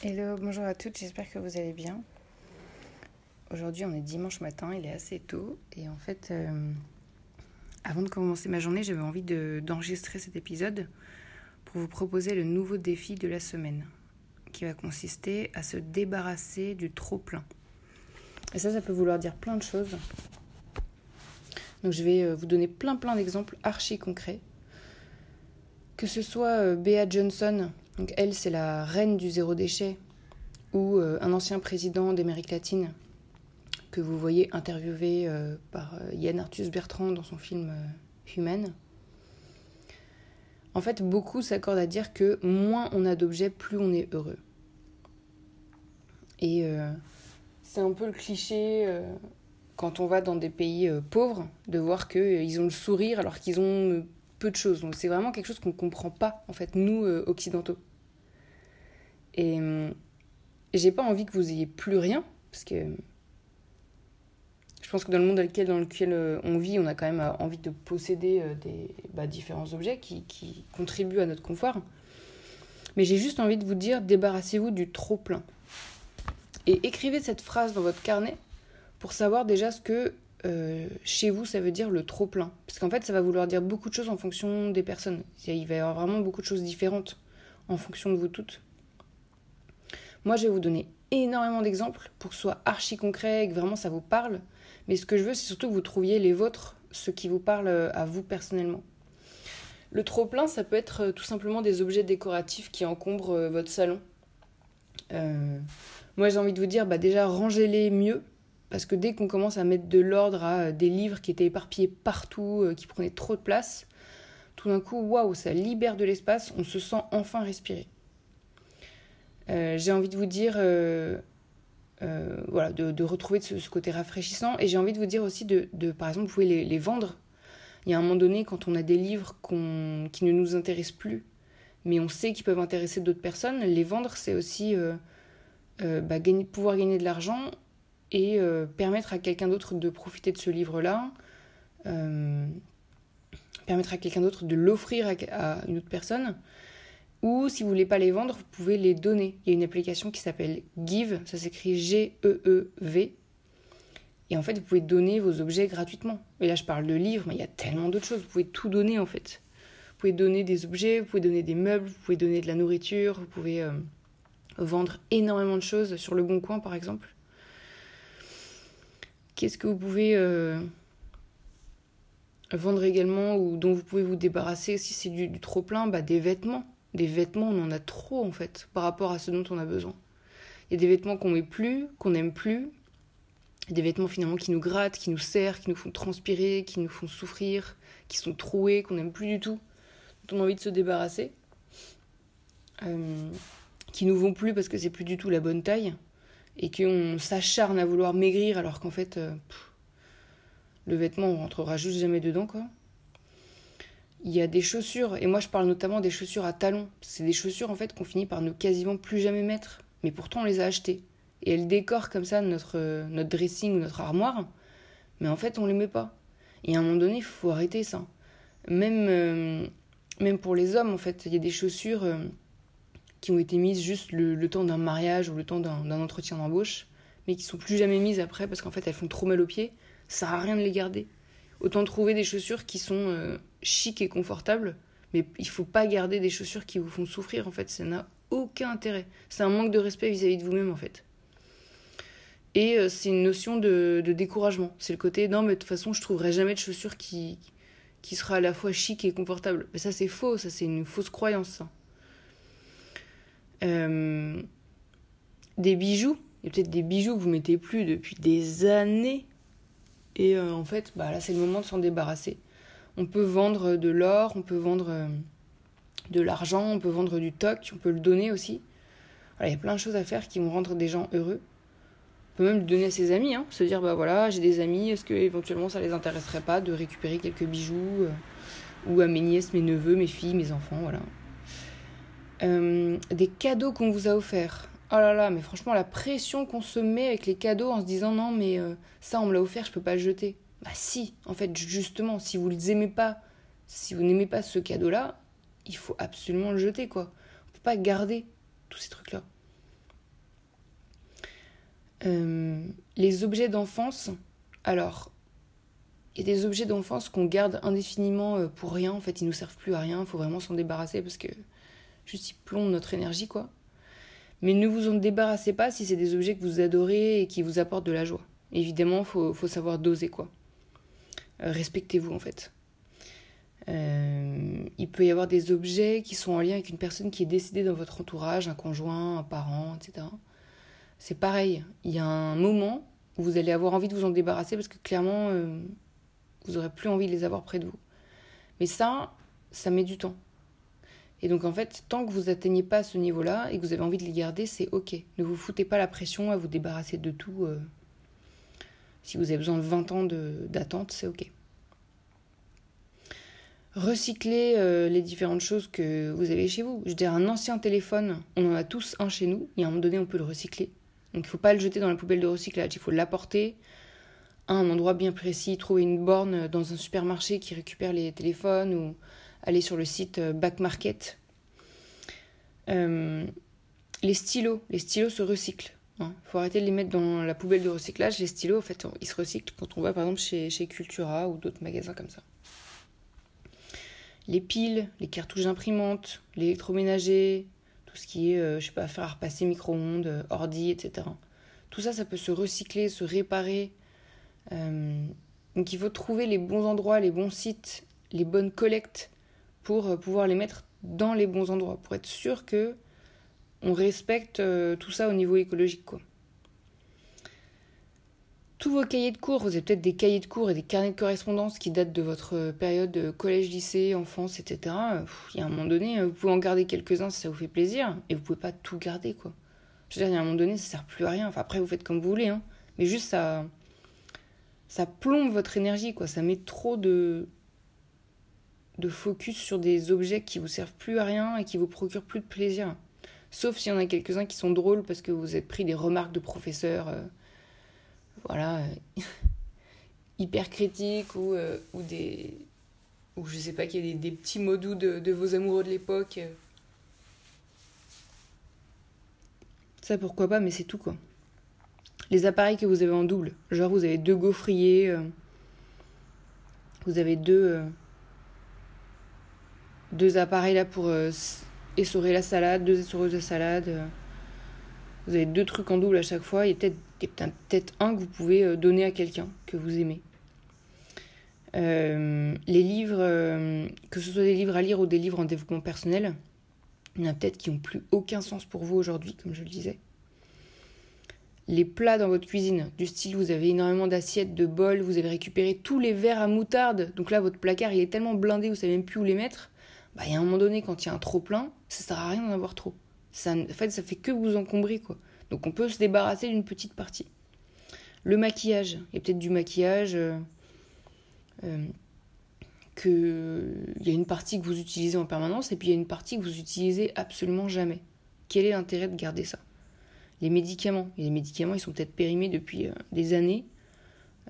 Hello, bonjour à toutes, j'espère que vous allez bien. Aujourd'hui, on est dimanche matin, il est assez tôt. Et en fait, euh, avant de commencer ma journée, j'avais envie d'enregistrer cet épisode pour vous proposer le nouveau défi de la semaine, qui va consister à se débarrasser du trop-plein. Et ça, ça peut vouloir dire plein de choses. Donc je vais euh, vous donner plein plein d'exemples archi concrets. Que ce soit euh, Bea Johnson, donc elle c'est la reine du zéro déchet, ou un ancien président d'Amérique latine que vous voyez interviewé euh, par euh, Yann Arthus Bertrand dans son film euh, Human. En fait, beaucoup s'accordent à dire que moins on a d'objets, plus on est heureux. Et c'est un peu le cliché quand on va dans des pays pauvres de voir qu'ils ont le sourire alors qu'ils ont peu de choses. Donc c'est vraiment quelque chose qu'on ne comprend pas, en fait, nous, occidentaux. Et j'ai pas envie que vous ayez plus rien, parce que je pense que dans le monde dans lequel, dans lequel euh, on vit, on a quand même euh, envie de posséder euh, des, bah, différents objets qui, contribuent à notre confort. Mais j'ai juste envie de vous dire, débarrassez-vous du trop plein. Et écrivez cette phrase dans votre carnet pour savoir déjà ce que chez vous ça veut dire le trop plein. Parce qu'en fait, ça va vouloir dire beaucoup de choses en fonction des personnes. Il va y avoir vraiment beaucoup de choses différentes en fonction de vous toutes. Moi, je vais vous donner énormément d'exemples pour que ce soit archi concret et que vraiment ça vous parle. Mais ce que je veux, c'est surtout que vous trouviez les vôtres, ceux qui vous parlent euh, à vous personnellement. Le trop-plein, ça peut être euh, tout simplement des objets décoratifs qui encombrent euh, votre salon. moi, j'ai envie de vous dire, bah, déjà, rangez-les mieux. Parce que dès qu'on commence à mettre de l'ordre à des livres qui étaient éparpillés partout, qui prenaient trop de place, tout d'un coup, waouh, ça libère de l'espace, on se sent enfin respirer. J'ai envie de vous dire, euh, voilà, de, retrouver ce, côté rafraîchissant. Et j'ai envie de vous dire aussi de, par exemple, vous pouvez les, vendre. Il y a un moment donné, quand on a des livres qui ne nous intéressent plus, mais on sait qu'ils peuvent intéresser d'autres personnes, les vendre, c'est aussi euh, euh, bah, pouvoir gagner de l'argent et permettre à quelqu'un d'autre de profiter de ce livre-là, permettre à quelqu'un d'autre de l'offrir à, une autre personne. Ou si vous voulez pas les vendre, vous pouvez les donner. Il y a une application qui s'appelle Give, ça s'écrit G-E-E-V. Et en fait, vous pouvez donner vos objets gratuitement. Et là, je parle de livres, mais il y a tellement d'autres choses. Vous pouvez tout donner en fait. Vous pouvez donner des objets, vous pouvez donner des meubles, vous pouvez donner de la nourriture, vous pouvez euh, vendre énormément de choses sur le bon coin par exemple. Qu'est-ce que vous pouvez euh, vendre également ou dont vous pouvez vous débarrasser si c'est du, trop plein? Bah, Des vêtements des vêtements, on en a trop en fait par rapport à ce dont on a besoin. Il y a des vêtements qu'on met plus, qu'on n'aime plus. Des vêtements finalement qui nous grattent, qui nous serrent, qui nous font transpirer, qui nous font souffrir, qui sont troués, qu'on n'aime plus du tout, dont on a envie de se débarrasser. Euh, qui nous vont plus parce que c'est plus du tout la bonne taille et qu'on s'acharne à vouloir maigrir alors qu'en fait euh, le vêtement on rentrera juste jamais dedans quoi il y a des chaussures, et moi je parle notamment des chaussures à talons. C'est des chaussures en fait qu'on finit par ne quasiment plus jamais mettre, mais pourtant on les a achetées. Et elles décorent comme ça notre, notre dressing ou notre armoire, mais en fait on les met pas. Et à un moment donné, il faut arrêter ça. Même, euh, même pour les hommes, en fait, il y a des chaussures euh, qui ont été mises juste le, temps d'un mariage ou le temps d'un entretien d'embauche, mais qui sont plus jamais mises après parce qu'en fait elles font trop mal aux pieds. Ça sert à rien de les garder. Autant trouver des chaussures qui sont euh, chic et confortable, mais il faut pas garder des chaussures qui vous font souffrir en fait, ça n'a aucun intérêt. C'est un manque de respect vis-à-vis de vous-même en fait. Et euh, c'est une notion de, de découragement. C'est le côté non, mais de toute façon, je trouverai jamais de chaussures qui, qui sera à la fois chic et confortable. Mais ça, c'est faux, ça, c'est une fausse croyance. Euh, des bijoux, il y a peut-être des bijoux que vous mettez plus depuis des années. Et euh, en fait, bah, là, c'est le moment de s'en débarrasser. On peut vendre de l'or, on peut vendre de l'argent, on peut vendre du toc, on peut le donner aussi. Il y a plein de choses à faire qui vont rendre des gens heureux peut même le donner à ses amis, hein, se dire bah voilà, j'ai des amis, est-ce que éventuellement ça les intéresserait pas de récupérer quelques bijoux euh, ou à mes nièces, mes neveux, mes filles, mes enfants, voilà. Euh, des cadeaux qu'on vous a offerts. Oh là là, mais franchement, la pression qu'on se met avec les cadeaux en se disant non, mais euh, ça, on me l'a offert, je peux pas le jeter. Bah si, en fait, justement, si vous les aimez pas, si vous n'aimez pas ce cadeau-là, il faut absolument le jeter, quoi. On peut pas garder tous ces trucs-là. Euh, les objets d'enfance, alors, il y a des objets d'enfance qu'on garde indéfiniment euh, pour rien, en fait, ils nous servent plus à rien, faut vraiment s'en débarrasser parce que juste ils plombent notre énergie, quoi. Mais ne vous en débarrassez pas si c'est des objets que vous adorez et qui vous apportent de la joie. Évidemment, il faut, faut, savoir doser, quoi. Euh, respectez-vous, en fait. il peut y avoir des objets qui sont en lien avec une personne qui est décédée dans votre entourage, un conjoint, un parent, etc c'est pareil. Il y a un moment où vous allez avoir envie de vous en débarrasser parce que clairement, euh, vous n'aurez plus envie de les avoir près de vous. Mais ça, ça met du temps. Et donc en fait, tant que vous n'atteignez pas ce niveau-là et que vous avez envie de les garder, c'est ok. Ne vous foutez pas la pression à vous débarrasser de tout. Euh. Si vous avez besoin de 20 ans d'attente, c'est ok. Recycler euh, les différentes choses que vous avez chez vous. Je veux dire, un ancien téléphone, on en a tous un chez nous, et à un moment donné, on peut le recycler. Donc il ne faut pas le jeter dans la poubelle de recyclage, il faut l'apporter à un endroit bien précis, trouver une borne dans un supermarché qui récupère les téléphones ou aller sur le site euh, Back Market. Euh, les stylos, les stylos se recyclent. Il hein. faut arrêter de les mettre dans la poubelle de recyclage. Les stylos, en fait, ils se recyclent quand on va par exemple chez, chez Cultura ou d'autres magasins comme ça. Les piles, les cartouches d'imprimantes, l'électroménager, ce qui est, euh, je sais pas, faire repasser micro-ondes, euh, ordi, etc. Tout ça, ça peut se recycler, se réparer. Donc il faut trouver les bons endroits, les bons sites, les bonnes collectes pour pouvoir les mettre dans les bons endroits, pour être sûr que on respecte tout ça au niveau écologique. Quoi tous vos cahiers de cours, vous avez peut-être des cahiers de cours et des carnets de correspondance qui datent de votre euh, période de collège, lycée, enfance, etc. Il y a un moment donné, euh, vous pouvez en garder quelques-uns si ça vous fait plaisir, et vous pouvez pas tout garder, quoi. Je veux dire, il y a un moment donné, ça sert plus à rien. Après, vous faites comme vous voulez, hein. Mais juste, ça, ça plombe votre énergie, quoi. Ça met trop de, de focus sur des objets qui vous servent plus à rien et qui vous procurent plus de plaisir. Sauf s'il y en a quelques-uns qui sont drôles parce que vous êtes pris des remarques de professeurs. Euh, voilà, euh, hyper critiques ou, euh, ou des. ou je sais pas, qu'il y a des, petits mots doux de, vos amoureux de l'époque. Ça pourquoi pas, mais c'est tout quoi. Les appareils que vous avez en double, genre vous avez deux gaufriers, vous avez deux, deux appareils là pour essorer la salade, deux essoreuses de salade. Vous avez deux trucs en double à chaque fois. Il y a peut-être peut un que vous pouvez euh, donner à quelqu'un que vous aimez. Euh, les livres, euh, que ce soit des livres à lire ou des livres en développement personnel, il y en a peut-être qui n'ont plus aucun sens pour vous aujourd'hui, comme je le disais. Les plats dans votre cuisine, du style vous avez énormément d'assiettes, de bols, vous avez récupéré tous les verres à moutarde, donc là votre placard il est tellement blindé, vous savez même plus où les mettre. Bah, il y a un moment donné, quand il y a un trop plein, ça sert à rien d'en avoir trop. En fait, ça fait que vous encombrer, quoi. Donc on peut se débarrasser d'une petite partie. Le maquillage, il y a peut-être du maquillage euh, euh, il y a une partie que vous utilisez en permanence et puis il y a une partie que vous utilisez absolument jamais. Quel est l'intérêt de garder ça? Les médicaments, les médicaments ils sont peut-être périmés depuis euh, des années.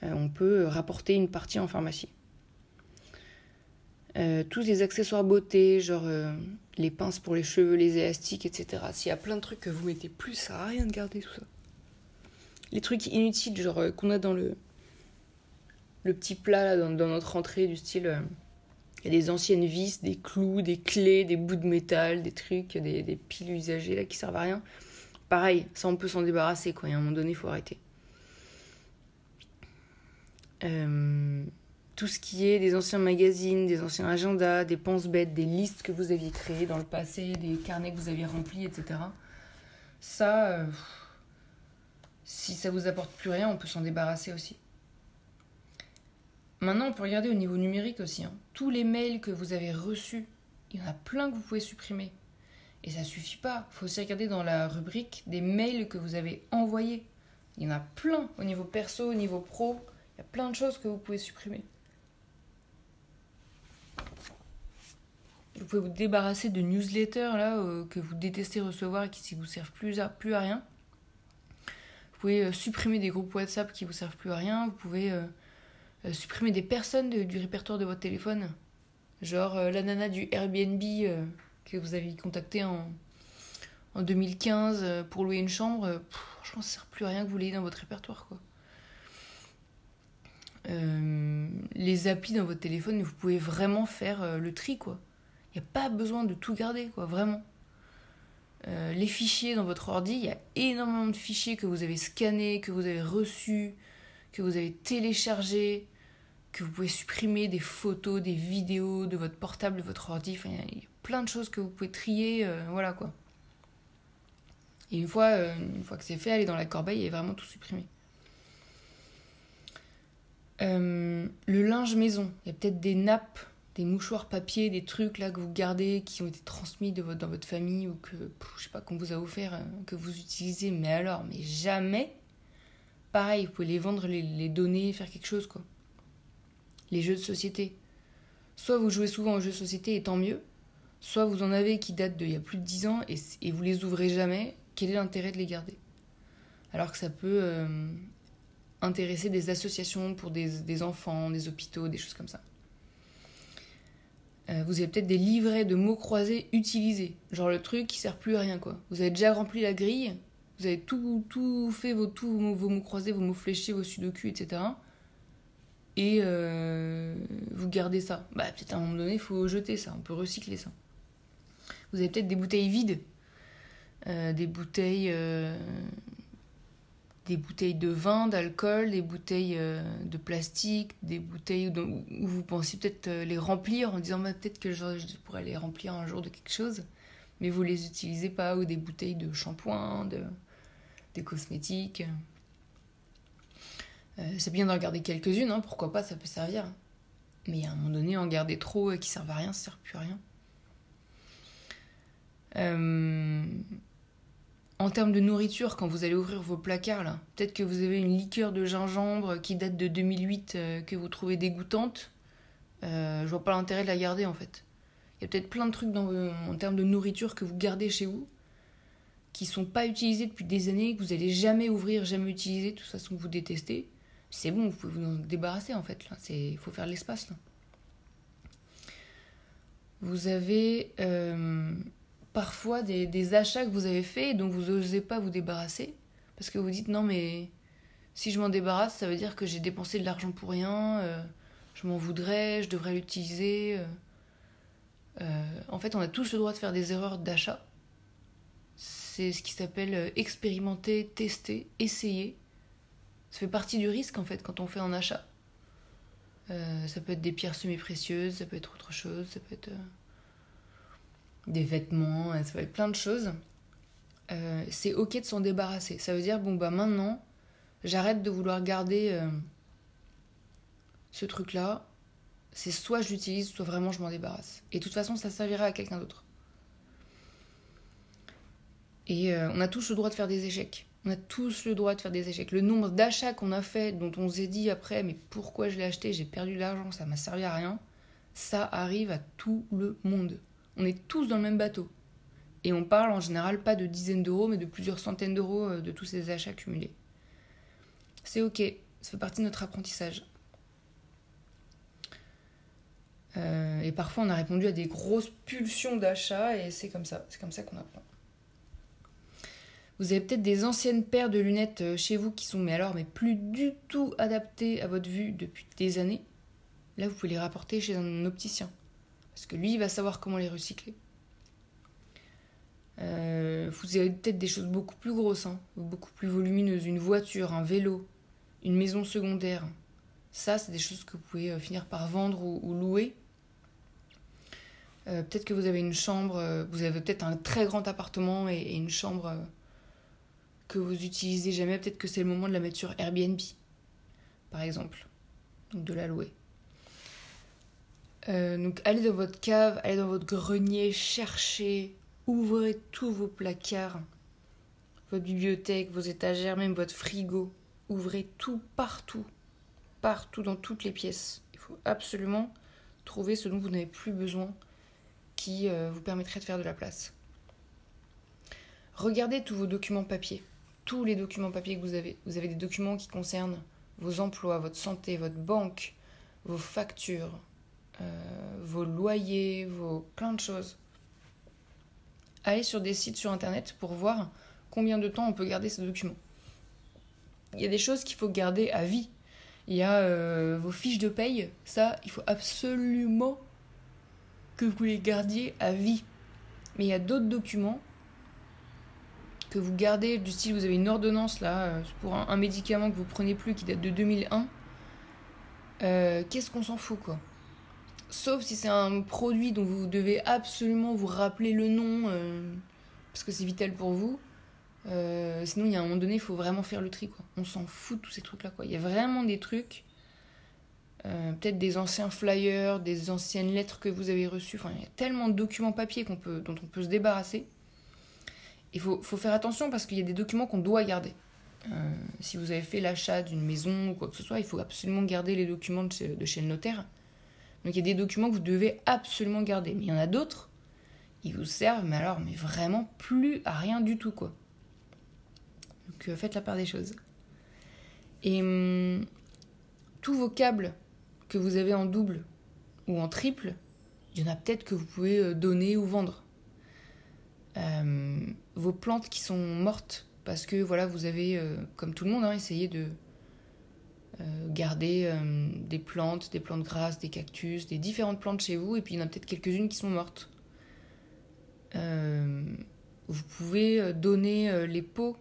on peut rapporter une partie en pharmacie. Euh, tous les accessoires beauté, genre euh, les pinces pour les cheveux, les élastiques, etc. S'il y a plein de trucs que vous mettez plus, ça sert rien de garder tout ça. Les trucs inutiles, genre euh, qu'on a dans le, petit plat dans, notre entrée, du style. Il y a des anciennes vis, des clous, des clés, des bouts de métal, des trucs, des, piles usagées là qui servent à rien. Pareil, ça on peut s'en débarrasser quoi, et à un moment donné il faut arrêter. Tout ce qui est des anciens magazines, des anciens agendas, des pense-bêtes, des listes que vous aviez créées dans le passé, des carnets que vous aviez remplis, etc. Ça, euh, si ça vous apporte plus rien, on peut s'en débarrasser aussi. Maintenant, on peut regarder au niveau numérique aussi. Hein. Tous les mails que vous avez reçus, il y en a plein que vous pouvez supprimer. Et ça suffit pas. Il faut aussi regarder dans la rubrique des mails que vous avez envoyés. Il y en a plein au niveau perso, au niveau pro. Il y a plein de choses que vous pouvez supprimer. Vous pouvez vous débarrasser de newsletters là, euh, que vous détestez recevoir et qui ne vous servent plus à, plus à rien. Vous pouvez euh, supprimer des groupes WhatsApp qui vous servent plus à rien. Vous pouvez euh, supprimer des personnes du répertoire de votre téléphone. Genre la nana du Airbnb que vous avez contacté en, en 2015 pour louer une chambre. franchement, ça ne sert plus à rien que vous l'ayez dans votre répertoire. quoi. Les applis dans votre téléphone, vous pouvez vraiment faire le tri, quoi. Il n'y a pas besoin de tout garder, quoi, vraiment. Euh, les fichiers dans votre ordi, il y a énormément de fichiers que vous avez scannés, que vous avez reçus, que vous avez téléchargés, que vous pouvez supprimer des photos, des vidéos de votre portable, de votre ordi. Il y, a plein de choses que vous pouvez trier, euh, voilà quoi. Et une fois, euh, une fois que c'est fait, aller dans la corbeille et vraiment tout supprimer. Le linge maison, il y a peut-être des nappes des mouchoirs papier, des trucs là que vous gardez, qui ont été transmis dans votre famille ou que, je sais pas, qu'on vous a offert, euh, que vous utilisez, mais alors, mais jamais. Pareil, vous pouvez les vendre, les, les donner, faire quelque chose, quoi. Les jeux de société. Soit vous jouez souvent aux jeux de société et tant mieux, soit vous en avez qui datent d'il y a plus de 10 ans et, et, vous les ouvrez jamais. Quel est l'intérêt de les garder? Alors que ça peut euh, intéresser des associations pour des, enfants, des hôpitaux, des choses comme ça. Euh, vous avez peut-être des livrets de mots croisés utilisés. Genre le truc qui sert plus à rien, quoi. Vous avez déjà rempli la grille, vous avez tout, tout fait, vos, vos, mots croisés, vos mots fléchés, vos sudoku, etc. Et euh, vous gardez ça. Bah, peut-être à un moment donné, il faut jeter ça, on peut recycler ça. Vous avez peut-être des bouteilles vides, euh, des bouteilles des bouteilles de vin, d'alcool, des bouteilles euh, de plastique, des bouteilles où, vous pensez peut-être euh, les remplir en disant bah, peut-être que je, pourrais les remplir un jour de quelque chose, mais vous les utilisez pas, ou des bouteilles de shampoing, de, des cosmétiques. Euh, c'est bien d'en regarder quelques-unes, hein, pourquoi pas, ça peut servir. Mais à un moment donné, en garder trop qui servent à rien, ça sert plus à rien. En termes de nourriture, quand vous allez ouvrir vos placards, là, peut-être que vous avez une liqueur de gingembre qui date de 2008 euh, que vous trouvez dégoûtante. Euh, je vois pas l'intérêt de la garder en fait. Il y a peut-être plein de trucs dans, en termes de nourriture que vous gardez chez vous qui sont pas utilisés depuis des années, que vous allez jamais ouvrir, jamais utiliser, de toute façon vous détestez. C'est bon, vous pouvez vous en débarrasser en fait. Il faut faire l'espace. Vous avez euh, parfois des, achats que vous avez faits dont vous n'osez pas vous débarrasser parce que vous dites non mais si je m'en débarrasse ça veut dire que j'ai dépensé de l'argent pour rien euh, je m'en voudrais je devrais l'utiliser euh. Euh, en fait on a tous le droit de faire des erreurs d'achat c'est ce qui s'appelle expérimenter tester essayer ça fait partie du risque en fait quand on fait un achat ça peut être des pierres semi-précieuses ça peut être autre chose ça peut être des vêtements, ça va être plein de choses. Euh, c'est ok de s'en débarrasser. Ça veut dire, bon, bah maintenant, j'arrête de vouloir garder euh, ce truc-là. C'est soit je l'utilise, soit vraiment je m'en débarrasse. Et de toute façon, ça servira à quelqu'un d'autre. Et euh, on a tous le droit de faire des échecs. On a tous le droit de faire des échecs. Le nombre d'achats qu'on a fait, dont on s'est dit après, mais pourquoi je l'ai acheté, j'ai perdu de l'argent, ça m'a servi à rien, ça arrive à tout le monde. On est tous dans le même bateau. Et on parle en général pas de dizaines d'euros, mais de plusieurs centaines d'euros euh, de tous ces achats cumulés. C'est ok, ça fait partie de notre apprentissage. Euh, et parfois on a répondu à des grosses pulsions d'achat et c'est comme ça, c'est comme ça qu'on apprend. Vous avez peut-être des anciennes paires de lunettes euh, chez vous qui sont mais alors mais plus du tout adaptées à votre vue depuis des années. Là vous pouvez les rapporter chez un opticien. Parce que lui, il va savoir comment les recycler. Euh, vous avez peut-être des choses beaucoup plus grosses, hein, beaucoup plus volumineuses. Une voiture, un vélo, une maison secondaire, Ça, c'est des choses que vous pouvez euh, finir par vendre ou, louer. Euh, peut-être que vous avez une chambre, vous avez peut-être un très grand appartement et, une chambre que vous utilisez jamais. Peut-être que c'est le moment de la mettre sur Airbnb, par exemple. Donc de la louer. Donc allez dans votre cave, allez dans votre grenier, cherchez, ouvrez tous vos placards, votre bibliothèque, vos étagères, même votre frigo. Ouvrez tout partout partout dans toutes les pièces. Il faut absolument trouver ce dont vous n'avez plus besoin qui euh, vous permettrait de faire de la place. Regardez tous vos documents papier, tous les documents papier que vous avez. Vous avez des documents qui concernent vos emplois, votre santé, votre banque, vos factures, euh, vos loyers, vos plein de choses. Allez sur des sites sur internet pour voir combien de temps on peut garder ces documents. Il y a des choses qu'il faut garder à vie. Il y a euh, vos fiches de paye. Ça, il faut absolument que vous les gardiez à vie. Mais il y a d'autres documents que vous gardez du style vous avez une ordonnance là euh, pour un, médicament que vous prenez plus qui date de 2001 euh, qu'est-ce qu'on s'en fout quoi? Sauf si c'est un produit dont vous devez absolument vous rappeler le nom parce que c'est vital pour vous euh, sinon, il y a un moment donné, il faut vraiment faire le tri. Quoi. On s'en fout de tous ces trucs-là. Il y a vraiment des trucs, euh, peut-être des anciens flyers, des anciennes lettres que vous avez reçues. Enfin, il y a tellement de documents papier qu'on peut, dont on peut se débarrasser. Il faut, faut faire attention parce qu'il y a des documents qu'on doit garder. Euh, si vous avez fait l'achat d'une maison ou quoi que ce soit, il faut absolument garder les documents de de chez le notaire. Donc il y a des documents que vous devez absolument garder. Mais il y en a d'autres, ils vous servent, mais alors, mais vraiment plus à rien du tout, quoi. Donc faites la part des choses. Et hum, tous vos câbles que vous avez en double ou en triple, il y en a peut-être que vous pouvez euh, donner ou vendre. Hum, vos plantes qui sont mortes parce que voilà vous avez euh, comme tout le monde hein, essayé de euh, garder hum, des plantes, des plantes grasses, des cactus, des différentes plantes chez vous et puis il y en a peut-être quelques-unes qui sont mortes. vous pouvez donner les pots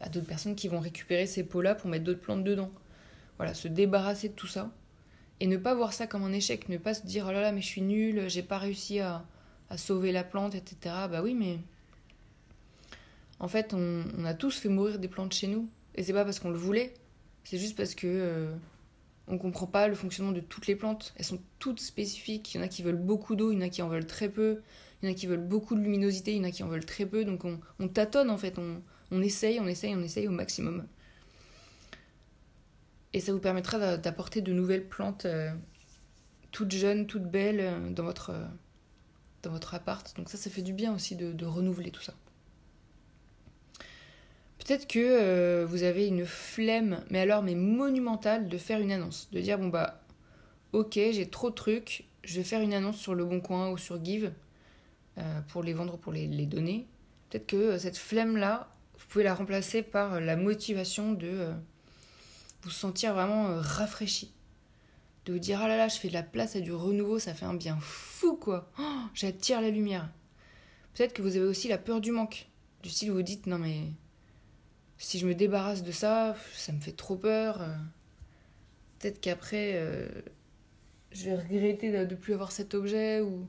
à d'autres personnes qui vont récupérer ces pots-là pour mettre d'autres plantes dedans. Voilà, se débarrasser de tout ça. Et ne pas voir ça comme un échec, ne pas se dire oh là là, mais je suis nul, j'ai pas réussi à, sauver la plante, etc. Bah oui, mais en fait, on, a tous fait mourir des plantes chez nous. Et c'est pas parce qu'on le voulait, c'est juste parce que euh, on comprend pas le fonctionnement de toutes les plantes. Elles sont toutes spécifiques. Il y en a qui veulent beaucoup d'eau, il y en a qui en veulent très peu. Il y en a qui veulent beaucoup de luminosité, il y en a qui en veulent très peu. Donc on, on tâtonne en fait. On, essaye, on essaye, on essaye au maximum. Et ça vous permettra d'apporter de nouvelles plantes euh, toutes jeunes, toutes belles euh, dans votre, euh, dans votre appart. Donc ça, ça fait du bien aussi de, renouveler tout ça. Peut-être que vous avez une flemme, mais alors mais monumentale, de faire une annonce. De dire, bon bah, ok, j'ai trop de trucs, je vais faire une annonce sur Le Bon Coin ou sur Give pour les vendre, pour les, donner. Peut-être que cette flemme-là, vous pouvez la remplacer par la motivation de euh, vous sentir vraiment euh, rafraîchi. De vous dire, ah là là, je fais de la place à du renouveau, ça fait un bien fou, quoi. Oh, j'attire la lumière. Peut-être que vous avez aussi la peur du manque. Du style, vous vous dites, non mais si je me débarrasse de ça, ça me fait trop peur. Peut-être qu'après, euh, je vais regretter de ne plus avoir cet objet ou,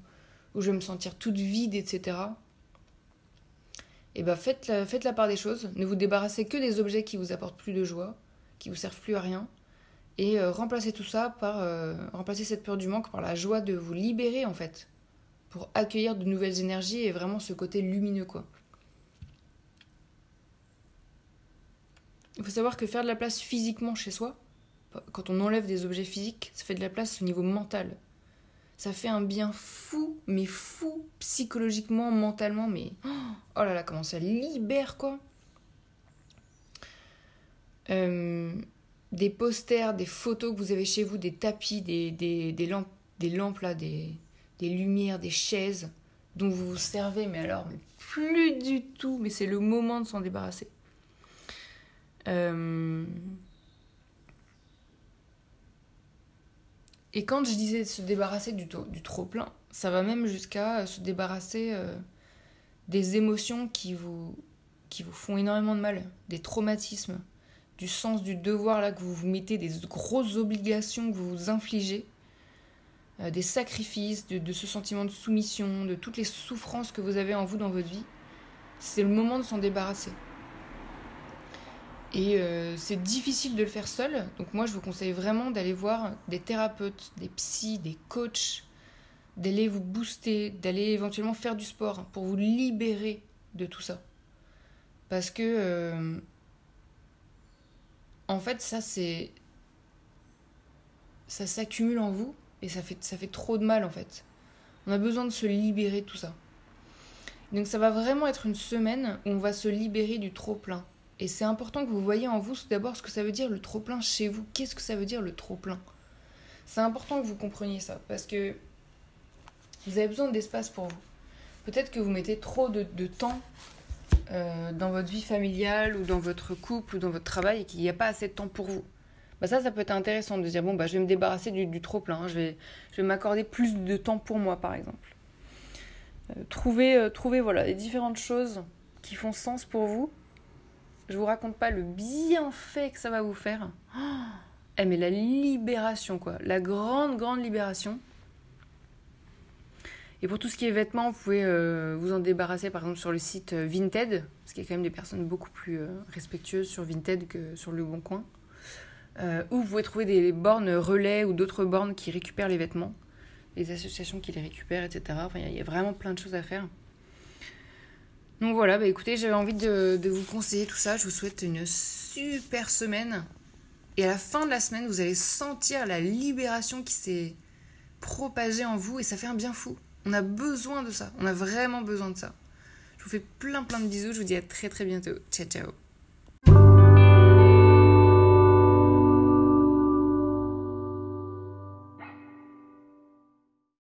je vais me sentir toute vide, etc et eh ben faites la, part des choses. Ne vous débarrassez que des objets qui vous apportent plus de joie, qui vous servent plus à rien. Et euh, remplacez tout ça par. Euh, remplacez cette peur du manque par la joie de vous libérer en fait. Pour accueillir de nouvelles énergies et vraiment ce côté lumineux quoi. Il faut savoir que faire de la place physiquement chez soi, quand on enlève des objets physiques, ça fait de la place au niveau mental ça fait un bien fou, mais fou, psychologiquement, mentalement, mais oh là là, comment ça libère quoi. Euh, des posters, des photos que vous avez chez vous, des tapis, des, lampes, des là, des, des lumières, des chaises dont vous vous servez, mais alors, mais plus du tout, mais c'est le moment de s'en débarrasser. Euh, Et quand je disais se débarrasser du, trop-plein, ça va même jusqu'à euh, se débarrasser euh, des émotions qui vous, qui vous font énormément de mal, des traumatismes, du sens du devoir là que vous vous mettez, des grosses obligations que vous vous infligez, des sacrifices, de, ce sentiment de soumission, de toutes les souffrances que vous avez en vous dans votre vie, c'est le moment de s'en débarrasser. Et euh, c'est difficile de le faire seul, donc moi je vous conseille vraiment d'aller voir des thérapeutes, des psys, des coachs, d'aller vous booster, d'aller éventuellement faire du sport pour vous libérer de tout ça. Parce que, euh, en fait, ça c'est. Ça s'accumule en vous et ça fait, ça fait trop de mal en fait. On a besoin de se libérer de tout ça. Donc ça va vraiment être une semaine où on va se libérer du trop-plein. Et c'est important que vous voyez en vous d'abord ce que ça veut dire le trop-plein chez vous. Qu'est-ce que ça veut dire le trop-plein? C'est important que vous compreniez ça parce que vous avez besoin d'espace pour vous. Peut-être que vous mettez trop de, temps euh, dans votre vie familiale ou dans votre couple ou dans votre travail et qu'il n'y a pas assez de temps pour vous. Bah ça, ça peut être intéressant de dire bon, bah, je vais me débarrasser du, trop-plein, je vais, je vais m'accorder plus de temps pour moi, par exemple. Euh, trouver, euh, voilà, les différentes choses qui font sens pour vous. Je vous raconte pas le bienfait que ça va vous faire. Oh, mais la libération, quoi. La grande, grande libération. Et pour tout ce qui est vêtements, vous pouvez euh, vous en débarrasser par exemple sur le site euh, Vinted, parce qu'il y a quand même des personnes beaucoup plus euh, respectueuses sur Vinted que sur Le Bon Coin. ou vous pouvez trouver des bornes relais ou d'autres bornes qui récupèrent les vêtements, des associations qui les récupèrent, etc. Il y, a vraiment plein de choses à faire. Donc voilà, bah écoutez, j'avais envie de, de vous conseiller tout ça. Je vous souhaite une super semaine. Et à la fin de la semaine, vous allez sentir la libération qui s'est propagée en vous et ça fait un bien fou. On a besoin de ça. On a vraiment besoin de ça. Je vous fais plein plein de bisous. Je vous dis à très très bientôt. Ciao ciao.